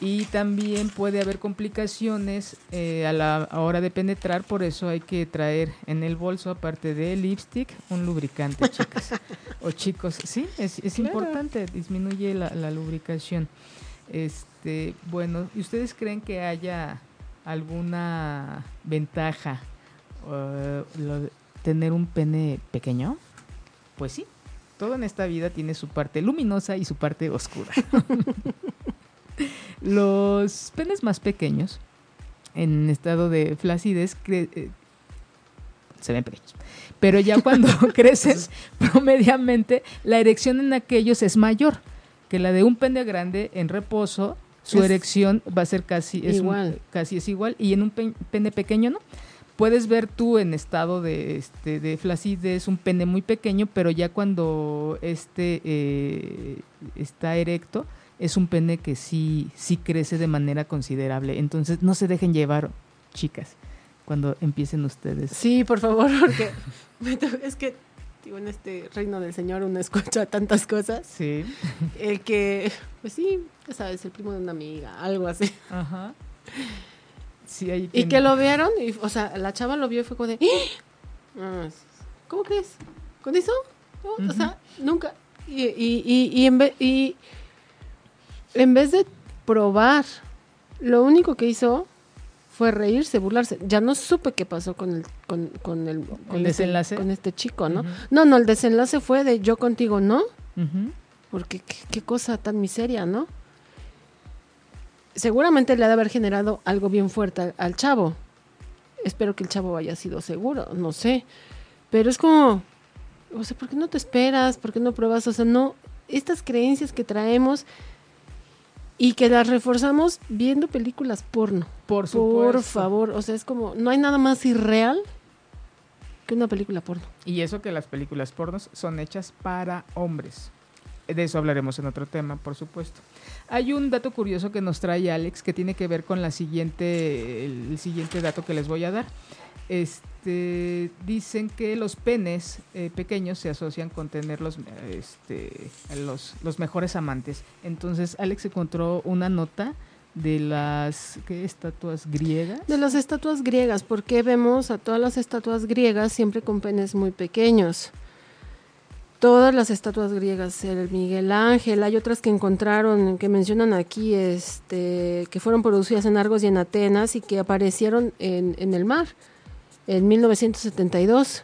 Y también puede haber complicaciones eh, a la hora de penetrar, por eso hay que traer en el bolso, aparte de lipstick, un lubricante, chicas o chicos. Sí, es, es Claro. importante, disminuye la, la lubricación. Este, bueno, ¿y ustedes creen que haya alguna ventaja eh, lo tener un pene pequeño? Pues sí, todo en esta vida tiene su parte luminosa y su parte oscura. Los penes más pequeños, en estado de flacidez, eh, se ven pequeños. Pero ya cuando creces, promediamente, la erección en aquellos es mayor que la de un pene grande en reposo, su Es erección va a ser casi es un- igual. casi es igual y en un pe- pene pequeño no. Puedes ver tú en estado de, este, de flacidez un pene muy pequeño, pero ya cuando este eh, está erecto, es un pene que sí, sí crece de manera considerable. Entonces no se dejen llevar, chicas, cuando empiecen ustedes. Sí, por favor, porque es que digo, en este reino del Señor uno escucha tantas cosas. Sí. El que, pues sí, ya sabes, el primo de una amiga, algo así. Ajá. Sí, ahí Y que lo vieron, y, o sea, la chava lo vio y fue como de, "Ah, ¿cómo crees? ¿Con eso? No, O sea, nunca. Y, y, y, en vez, y en vez de probar, lo único que hizo fue reírse, burlarse. Ya no supe qué pasó con el, con, con el, con ¿El este- desenlace? con este chico, ¿no? No, no, el desenlace fue de yo contigo, ¿no? Porque qué, qué cosa tan miseria, ¿no? Seguramente le ha de haber generado algo bien fuerte al, al chavo. Espero que el chavo haya sido seguro, no sé. Pero es como, o sea, ¿por qué no te esperas? ¿Por qué no pruebas? O sea, no, estas creencias que traemos y que las reforzamos viendo películas porno. Por supuesto. Por favor, o sea, es como, no hay nada más irreal que una película porno. Y eso que las películas pornos son hechas para hombres. De eso hablaremos en otro tema, por supuesto. Hay un dato curioso que nos trae Alex que tiene que ver con la siguiente, el, siguiente dato que les voy a dar. Este, dicen que los penes eh, pequeños se asocian con tener los, este, los, mejores amantes. Entonces Alex encontró una nota de las ¿qué, estatuas griegas. De las estatuas griegas, porque vemos a todas las estatuas griegas siempre con penes muy pequeños. Todas las estatuas griegas, el Miguel Ángel, hay otras que encontraron, que mencionan aquí, este, que fueron producidas en Argos y en Atenas y que aparecieron en, en el mar en 1972.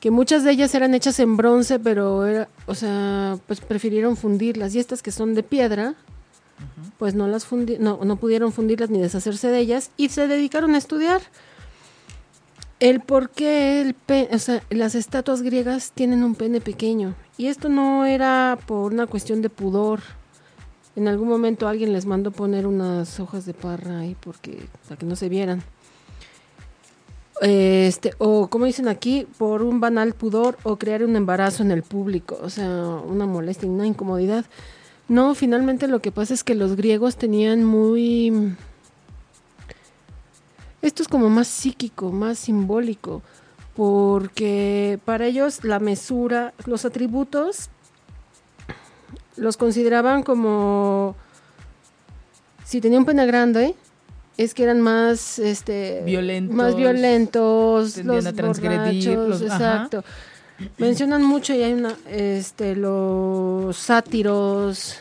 Que muchas de ellas eran hechas en bronce, pero era, o sea, pues prefirieron fundirlas. Y estas que son de piedra, pues no las fundi- no, no pudieron fundirlas ni deshacerse de ellas y se dedicaron a estudiar el por qué el o sea, las estatuas griegas tienen un pene pequeño. Y esto no era por una cuestión de pudor. En algún momento alguien les mandó poner unas hojas de parra ahí porque para que no se vieran. Este, o como dicen aquí, por un banal pudor o crear un embarazo en el público, o sea, una molestia, una incomodidad. No, finalmente lo que pasa es que los griegos tenían muy... Esto es como más psíquico, más simbólico, porque para ellos la mesura, los atributos, los consideraban como... Si tenía un pene grande, es que eran más, este, Violentos, más violentos, los a transgredir, borrachos, los- ajá. exacto. Mencionan mucho y hay una, este, los sátiros,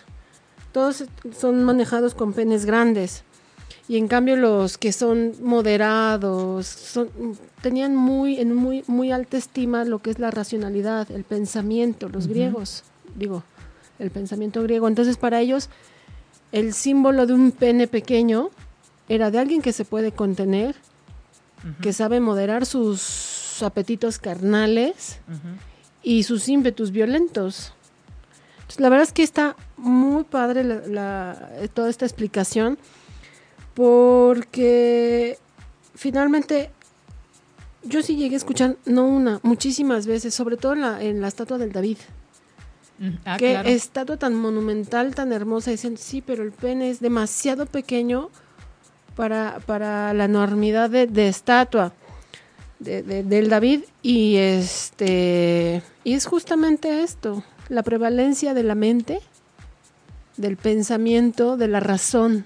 todos son manejados con penes grandes. Y en cambio los que son moderados, son, tenían muy, en muy, muy alta estima lo que es la racionalidad, el pensamiento, los griegos, digo, el pensamiento griego. Entonces para ellos el símbolo de un pene pequeño era de alguien que se puede contener, que sabe moderar sus apetitos carnales ujú. y sus ímpetus violentos. Entonces, la verdad es que está muy padre la- la- toda esta explicación porque finalmente yo sí llegué a escuchar, no una, muchísimas veces, sobre todo en la, en la estatua del David. Mm, Ah, Qué claro. estatua tan monumental, tan hermosa. Dicen, sí, pero el pene es demasiado pequeño para, para la enormidad de, de estatua de- de- del David. Y este y es justamente esto, la prevalencia de la mente, del pensamiento, de la razón.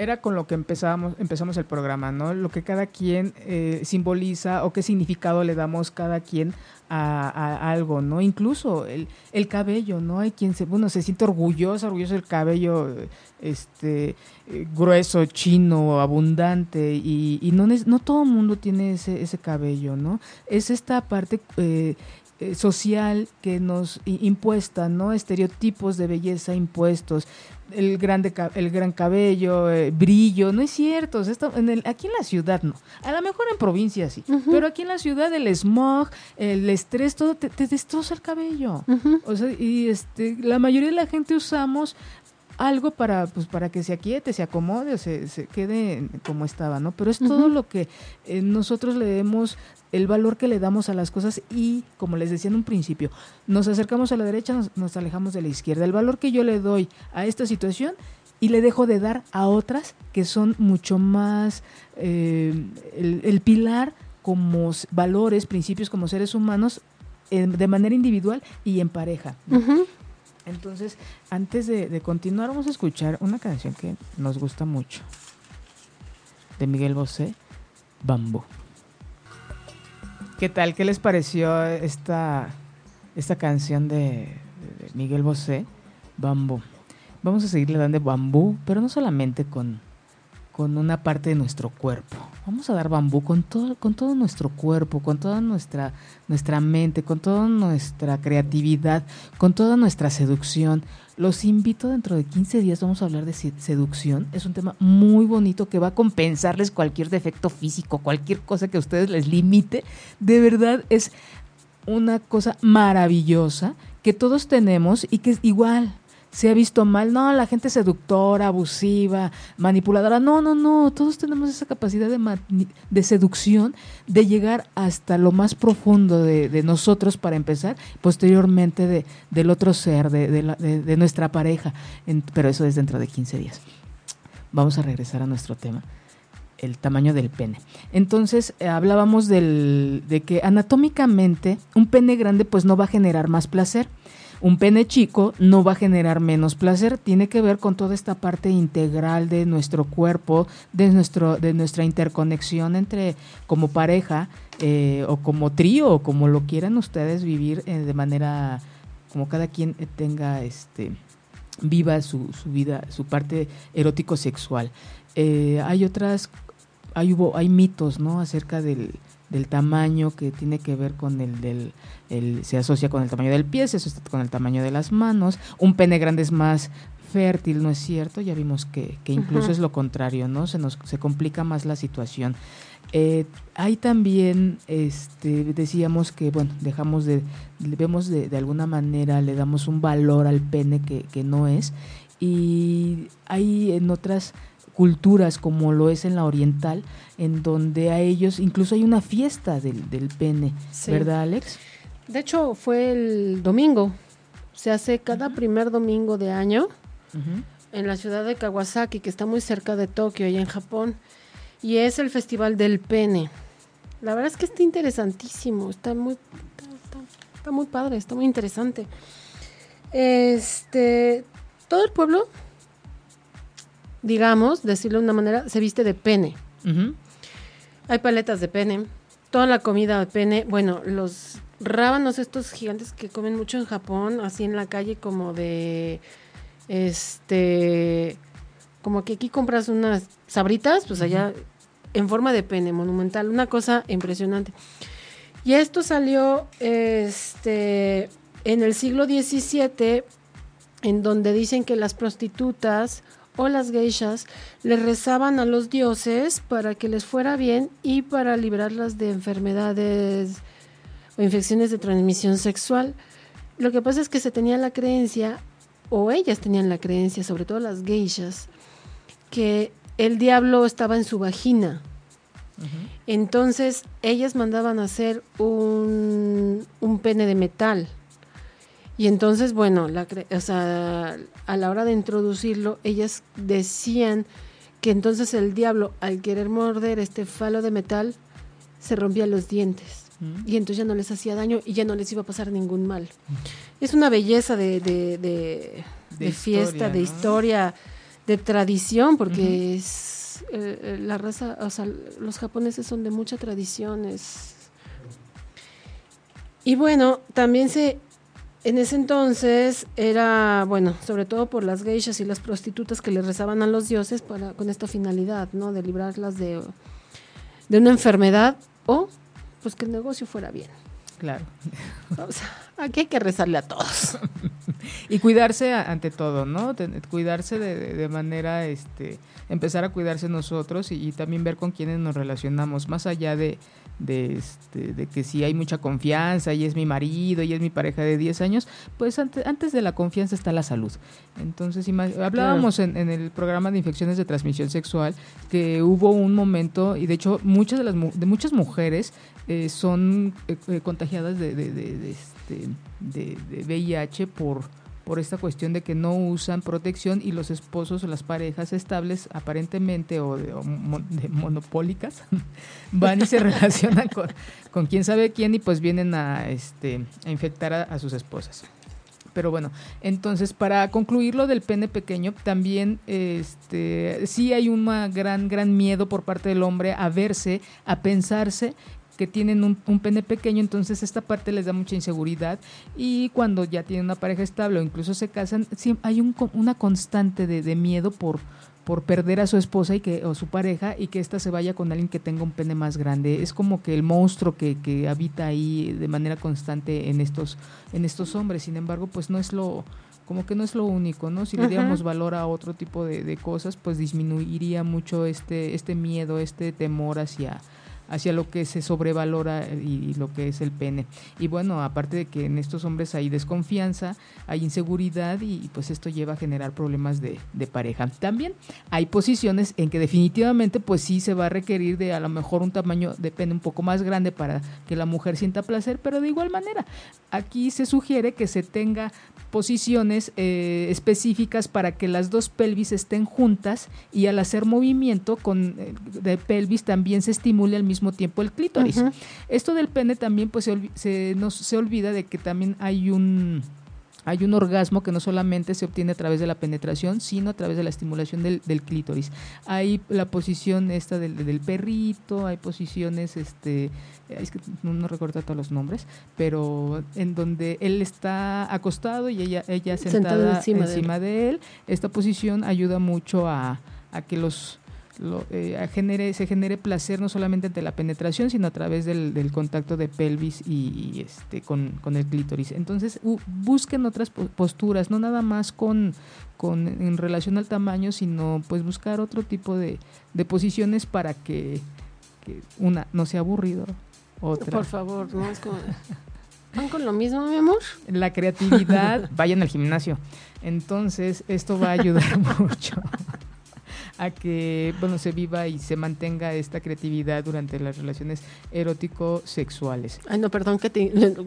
Era con lo que empezamos, empezamos el programa, ¿no? Lo que cada quien eh, simboliza o qué significado le damos cada quien a, algo, ¿no? Incluso el, el cabello, ¿no? Hay quien se, bueno, se siente orgulloso, orgulloso del cabello, este, eh, grueso, chino, abundante, y, no, no todo el mundo tiene ese, ese cabello, ¿no? Es esta parte eh, eh, social que nos impuesta, ¿no? Estereotipos de belleza impuestos. El, grande, el gran cabello, eh, brillo, no es cierto. en el, aquí en la ciudad no. A lo mejor en provincia sí, pero aquí en la ciudad el smog, el estrés, todo te, destroza el cabello. O sea, y este, la mayoría de la gente usamos algo para pues para que se aquiete, se acomode, se, se quede como estaba, ¿no? Pero es todo lo que eh, nosotros le demos el valor que le damos a las cosas y, como les decía en un principio, nos acercamos a la derecha, nos, alejamos de la izquierda. El valor que yo le doy a esta situación y le dejo de dar a otras que son mucho más eh, el, pilar como valores, principios como seres humanos de manera individual y en pareja. Entonces, antes de, continuar, vamos a escuchar una canción que nos gusta mucho. De Miguel Bosé, Bambú. ¿Qué tal? ¿Qué les pareció esta, esta canción de, Miguel Bosé, Bambú? Vamos a seguirle dando bambú, pero no solamente con, con una parte de nuestro cuerpo. Vamos a dar bambú con todo, con todo nuestro cuerpo, con toda nuestra, nuestra mente, con toda nuestra creatividad, con toda nuestra seducción. Los invito dentro de 15 días, vamos a hablar de seducción. Es un tema muy bonito que va a compensarles cualquier defecto físico, cualquier cosa que a ustedes les limite. De verdad es una cosa maravillosa que todos tenemos y que es igual, se ha visto mal. No, la gente seductora, abusiva, manipuladora. No, no, no. Todos tenemos esa capacidad de, de seducción, de llegar hasta lo más profundo de, nosotros para empezar, posteriormente de, del otro ser, de, nuestra pareja. pero eso es dentro de 15 días. Vamos a regresar a nuestro tema el tamaño del pene. Entonces eh, hablábamos del, de que anatómicamente un pene grande pues no va a generar más placer un pene chico no va a generar menos placer, tiene que ver con toda esta parte integral de nuestro cuerpo, de, nuestro, de nuestra interconexión entre como pareja eh, o como trío o como lo quieran ustedes vivir eh, de manera como cada quien tenga este viva su, su vida, su parte erótico sexual. Eh, hay otras, hay hubo, hay mitos, ¿no? acerca del del tamaño que tiene que ver con el del el, se asocia con el tamaño del pie, se asocia con el tamaño de las manos, un pene grande es más fértil, ¿no es cierto? Ya vimos que, que incluso es lo contrario, ¿no? Se nos se complica más la situación. Eh, hay también, este, decíamos que, bueno, dejamos de, vemos de, de, alguna manera, le damos un valor al pene que, que no es, y hay en otras culturas como lo es en la oriental, en donde a ellos incluso hay una fiesta del, pene, ¿verdad Alex? De hecho fue el domingo, se hace cada primer domingo de año en la ciudad de Kawasaki, que está muy cerca de Tokio, y en Japón, y es el festival del pene. La verdad es que está interesantísimo, está muy, está muy padre, está muy interesante. Este, todo el pueblo digamos, decirlo de una manera, se viste de pene. Hay paletas de pene, toda la comida de pene, bueno, los rábanos estos gigantes que comen mucho en Japón, así en la calle como de, este, como que aquí compras unas sabritas, pues allá en forma de pene, monumental, una cosa impresionante. Y esto salió, este, en el siglo XVII, en donde dicen que las prostitutas o las geishas le rezaban a los dioses para que les fuera bien y para librarlas de enfermedades o infecciones de transmisión sexual. Lo que pasa es que se tenía la creencia, o ellas tenían la creencia, sobre todo las geishas, que el diablo estaba en su vagina. Entonces ellas mandaban a hacer un, un pene de metal y entonces, bueno, la, o sea, a la hora de introducirlo, ellas decían que entonces el diablo, al querer morder este falo de metal, se rompía los dientes. Mm. Y entonces ya no les hacía daño y ya no les iba a pasar ningún mal. Mm. Es una belleza de, de, de, fiesta, de historia, de tradición, porque es eh, eh, la raza, o sea, los japoneses son de mucha tradición. Y bueno, también se en ese entonces era, bueno, sobre todo por las geishas y las prostitutas que le rezaban a los dioses para, con esta finalidad, ¿no? De librarlas de, de una enfermedad o pues que el negocio fuera bien. Claro. Aquí hay que rezarle a todos. y cuidarse ante todo, ¿no? cuidarse de, manera, este, empezar a cuidarse nosotros y, también ver con quiénes nos relacionamos, más allá de, de, este, de que si hay mucha confianza y es mi marido y es mi pareja de 10 años, pues antes, antes de la confianza está la salud. Entonces, hablábamos en, en, el programa de infecciones de transmisión sexual que hubo un momento, y de hecho muchas de, las, de muchas mujeres eh, son eh, eh, contagiadas de, de, de, este, de, VIH por, por esta cuestión de que no usan protección y los esposos o las parejas estables aparentemente o de, monopólicas van y se relacionan con, con quién sabe quién y pues vienen a, este, a infectar a, sus esposas. Pero bueno, entonces para concluir lo del pene pequeño, también este, sí hay un gran, gran miedo por parte del hombre a verse, a pensarse que tienen un, pene pequeño, entonces esta parte les da mucha inseguridad y cuando ya tienen una pareja estable o incluso se casan, hay un, una constante de, miedo por, por perder a su esposa y que, o su pareja y que ésta se vaya con alguien que tenga un pene más grande. Es como que el monstruo que, que habita ahí de manera constante en estos, en estos hombres. Sin embargo, pues no es lo como que no es lo único, ¿no? Si le diéramos valor a otro tipo de, de, cosas, pues disminuiría mucho este, este miedo, este temor hacia, hacia lo que se sobrevalora y, lo que es el pene. Y bueno, aparte de que en estos hombres hay desconfianza, hay inseguridad y, pues esto lleva a generar problemas de, pareja. También hay posiciones en que definitivamente pues sí se va a requerir de a lo mejor un tamaño de pene un poco más grande para que la mujer sienta placer, pero de igual manera, aquí se sugiere que se tenga posiciones eh, específicas para que las dos pelvis estén juntas y al hacer movimiento con eh, de pelvis también se estimule al mismo tiempo el clítoris. Esto del pene también pues se, se, se olvida de que también hay un hay un orgasmo que no solamente se obtiene a través de la penetración, sino a través de la estimulación del, clítoris. Hay la posición esta del, perrito, hay posiciones, este, es que no, recuerdo todos los nombres, pero en donde él está acostado y ella, ella sentada, encima, de, él. Esta posición ayuda mucho a, a que los eh, genere, se genere placer no solamente ante la penetración, sino a través del, contacto de pelvis y, este, con, el clítoris. Entonces, busquen otras posturas, no nada más con, con en relación al tamaño, sino pues buscar otro tipo de, posiciones para que, una no sea aburrido, otra. Por favor, no es como... ¿Van con lo mismo, mi amor? La creatividad, vayan al gimnasio. Entonces, esto va a ayudar mucho a que bueno se viva y se mantenga esta creatividad durante las relaciones erótico-sexuales. Ay, no, perdón, que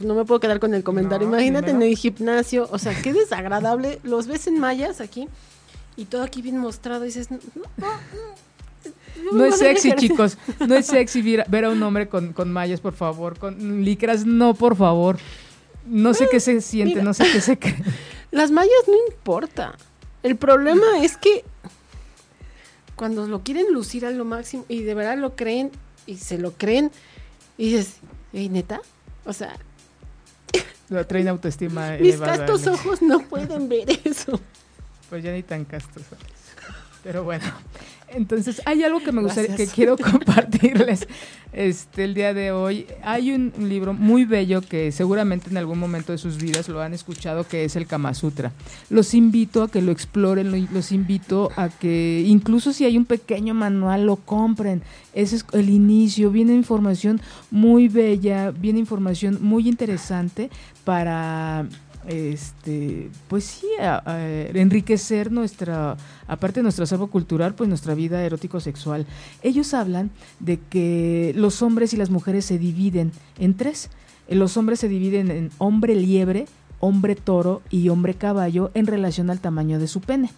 no me puedo quedar con el comentario. Imagínate en el gimnasio, o sea, qué desagradable. Los ves en mallas aquí y todo aquí bien mostrado y dices, no, no, es sexy, chicos. No es sexy ver, a un hombre con, con mallas, por favor. Con licras, no, por favor. No sé qué se siente, no sé qué se cree. Las mallas no importa. El problema es que cuando lo quieren lucir a lo máximo y de verdad lo creen y se lo creen y dices, ¿y neta? O sea... Lo traen autoestima. Mis castos ojos no pueden ver eso. Pues ya ni tan castos. Pero bueno, entonces, hay algo que me gustaría, que quiero compartirles este, el día de hoy. Hay un, libro muy bello que seguramente en algún momento de sus vidas lo han escuchado, que es el Kama Sutra. Los invito a que lo exploren, los invito a que, incluso si hay un pequeño manual, lo compren. Ese es el inicio, viene información muy bella, viene información muy interesante para este, pues sí, enriquecer nuestra, aparte de nuestro acervo cultural, pues nuestra vida erótico-sexual. Ellos hablan de que los hombres y las mujeres se dividen en tres. Los hombres se dividen en hombre liebre, hombre toro y hombre caballo en relación al tamaño de su pene.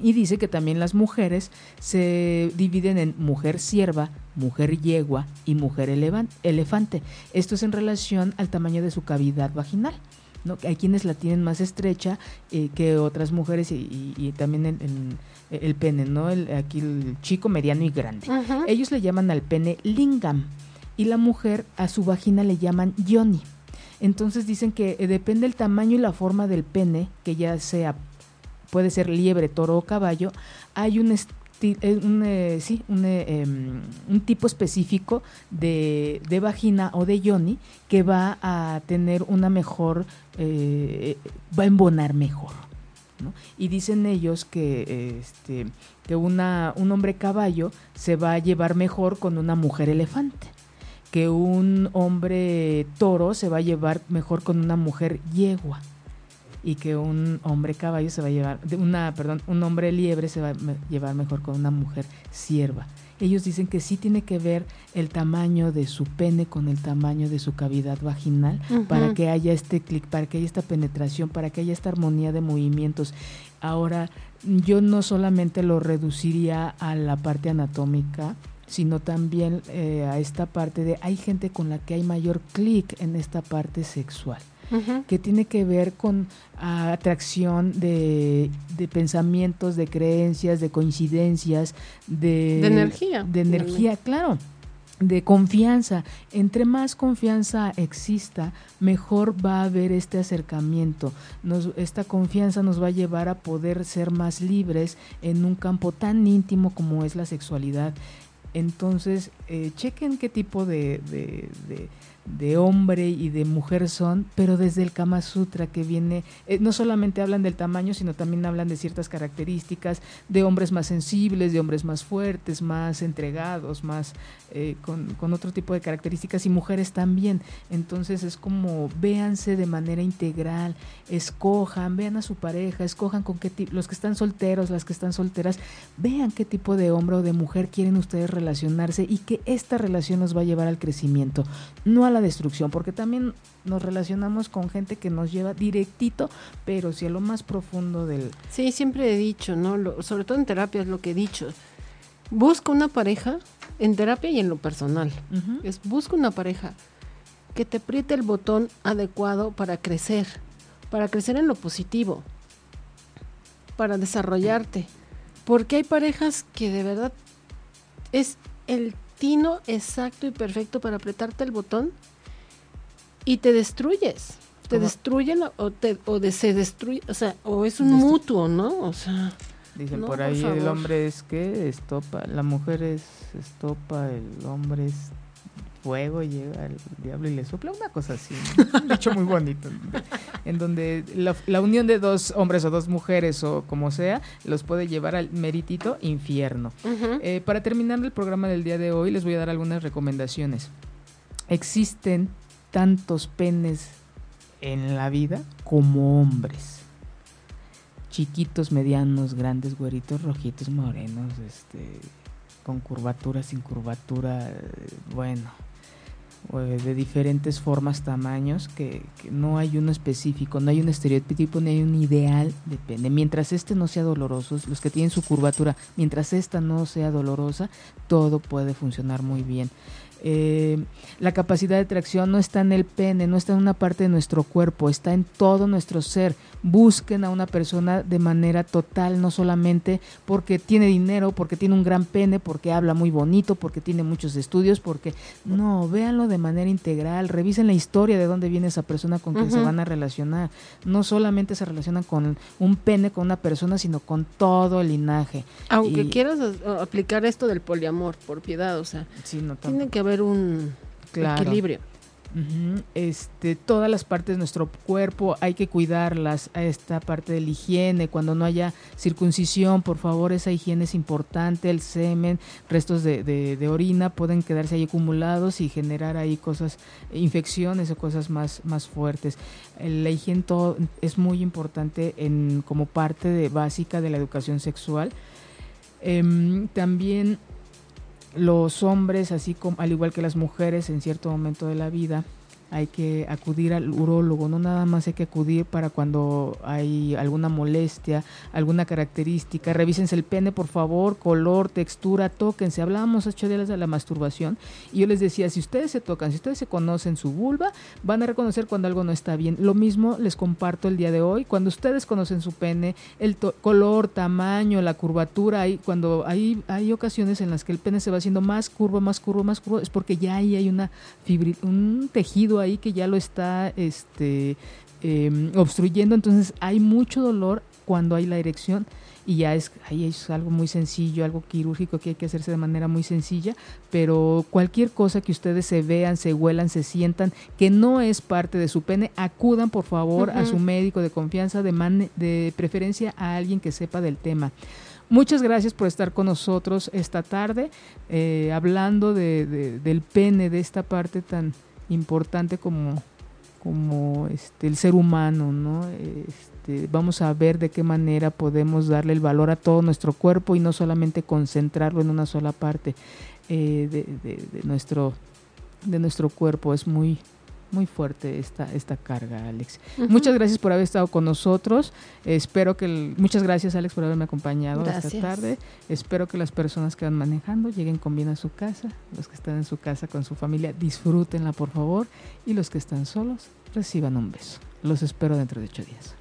Y dice que también las mujeres se dividen en mujer sierva, mujer yegua y mujer elefante. Esto es en relación al tamaño de su cavidad vaginal. ¿No? Hay quienes la tienen más estrecha eh, que otras mujeres y, también en, el pene, ¿no? El, aquí el chico, mediano y grande. Ellos le llaman al pene lingam y la mujer a su vagina le llaman yoni. Entonces dicen que eh, depende el tamaño y la forma del pene, que ya sea puede ser liebre, toro o caballo, hay un un, eh, sí, un, eh, em, un, tipo específico de, de, vagina o de yoni que va a tener una mejor, eh, va a embonar mejor. Y dicen ellos que, este, que un hombre caballo se va a llevar mejor con una mujer elefante que un hombre toro se va a llevar mejor con una mujer yegua y que un hombre caballo se va a llevar, una, perdón, un hombre liebre se va a llevar mejor con una mujer sierva. Ellos dicen que sí tiene que ver el tamaño de su pene con el tamaño de su cavidad vaginal para que haya este clic, para que haya esta penetración, para que haya esta armonía de movimientos. Ahora, yo no solamente lo reduciría a la parte anatómica, sino también eh, a esta parte de hay gente con la que hay mayor clic en esta parte sexual que tiene que ver con atracción de, pensamientos, de creencias, de coincidencias, de, energía. De energía, claro de confianza. Entre más confianza exista, mejor va a haber este acercamiento. esta confianza nos va a llevar a poder ser más libres en un campo tan íntimo como es la sexualidad. Entonces, eh, chequen qué tipo de de hombre y de mujer son, pero desde el Kama Sutra que viene, eh, no solamente hablan del tamaño, sino también hablan de ciertas características, de hombres más sensibles, de hombres más fuertes, más entregados, más eh, con, otro tipo de características y mujeres también. Entonces es como véanse de manera integral, escojan, vean a su pareja, escojan con qué tipo, los que están solteros, las que están solteras, vean qué tipo de hombre o de mujer quieren ustedes relacionarse y que esta relación nos va a llevar al crecimiento, no la destrucción, porque también nos relacionamos con gente que nos lleva directito, pero si a lo más profundo del... Sí, siempre he dicho, ¿no? sobre todo en terapia es lo que he dicho. Busca una pareja en terapia y en lo personal. Es busca una pareja que te apriete el botón adecuado para crecer, para crecer en lo positivo, para desarrollarte. Porque hay parejas que de verdad es el tino exacto y perfecto para apretarte el botón y te destruyes. Te destruyen o, te, o de, se destruye, o sea, o es un mutuo, ¿no? O sea. Dicen por ahí el hombre es que estopa, la mujer es estopa, el hombre es fuego, llega el diablo y le sopla una cosa así. Un dicho muy bonito. En donde la, unión de dos hombres o dos mujeres o como sea los puede llevar al meritito infierno. Eh, para terminar el programa del día de hoy les voy a dar algunas recomendaciones. Existen tantos penes en la vida como hombres. Chiquitos, medianos, grandes, güeritos, rojitos, morenos, este, con curvatura, sin curvatura, eh, bueno, de diferentes formas, tamaños, que, no hay uno específico, no hay un estereotipo, ni hay un ideal de pene. Mientras este no sea doloroso, los que tienen su curvatura, mientras esta no sea dolorosa, todo puede funcionar muy bien. Eh, la capacidad de tracción no está en el pene, no está en una parte de nuestro cuerpo, está en todo nuestro ser. Busquen a una persona de manera total, no solamente porque tiene dinero, porque tiene un gran pene, porque habla muy bonito, porque tiene muchos estudios, porque no, véanlo de manera integral, revisen la historia de dónde viene esa persona con quien se van a relacionar. No solamente se relacionan con un pene, con una persona, sino con todo el linaje. Aunque quieras aplicar esto del poliamor, por piedad, o sea, tiene que haber un equilibrio. Este, todas las partes de nuestro cuerpo hay que cuidarlas, esta parte de la higiene, cuando no haya circuncisión, por favor, esa higiene es importante, el semen, restos de, de, orina pueden quedarse ahí acumulados y generar ahí cosas, infecciones o cosas más, más fuertes. La higiene todo es muy importante en, como parte de, básica de la educación sexual. Em, también los hombres, así como al igual que las mujeres en cierto momento de la vida, hay que acudir al urólogo, no nada más hay que acudir para cuando hay alguna molestia, alguna característica, revísense el pene por favor, color, textura, tóquense, hablábamos ocho días de la masturbación y yo les decía, si ustedes se tocan, si ustedes se conocen su vulva, van a reconocer cuando algo no está bien. Lo mismo les comparto el día de hoy, cuando ustedes conocen su pene, el color, tamaño, la curvatura, hay, cuando hay, hay ocasiones en las que el pene se va haciendo más curvo, más curvo, más curvo, es porque ya ahí hay una fibri un tejido ahí que ya lo está este, em, obstruyendo, entonces hay mucho dolor cuando hay la erección y ya es, ahí es algo muy sencillo, algo quirúrgico que hay que hacerse de manera muy sencilla, pero cualquier cosa que ustedes se vean, se huelan, se sientan, que no es parte de su pene, acudan por favor a su médico de confianza, de, de preferencia a alguien que sepa del tema. Muchas gracias por estar con nosotros esta tarde, eh, hablando de, del pene, de esta parte tan importante como, como este, el ser humano, ¿no? Este, vamos a ver de qué manera podemos darle el valor a todo nuestro cuerpo y no solamente concentrarlo en una sola parte eh, de, nuestro, de nuestro cuerpo. Es muy, muy fuerte esta, esta carga, Alex. Muchas gracias por haber estado con nosotros. Espero que muchas gracias, Alex, por haberme acompañado esta tarde. Espero que las personas que van manejando lleguen con bien a su casa. Los que están en su casa con su familia, disfrútenla, por favor. Y los que están solos, reciban un beso. Los espero dentro de ocho días.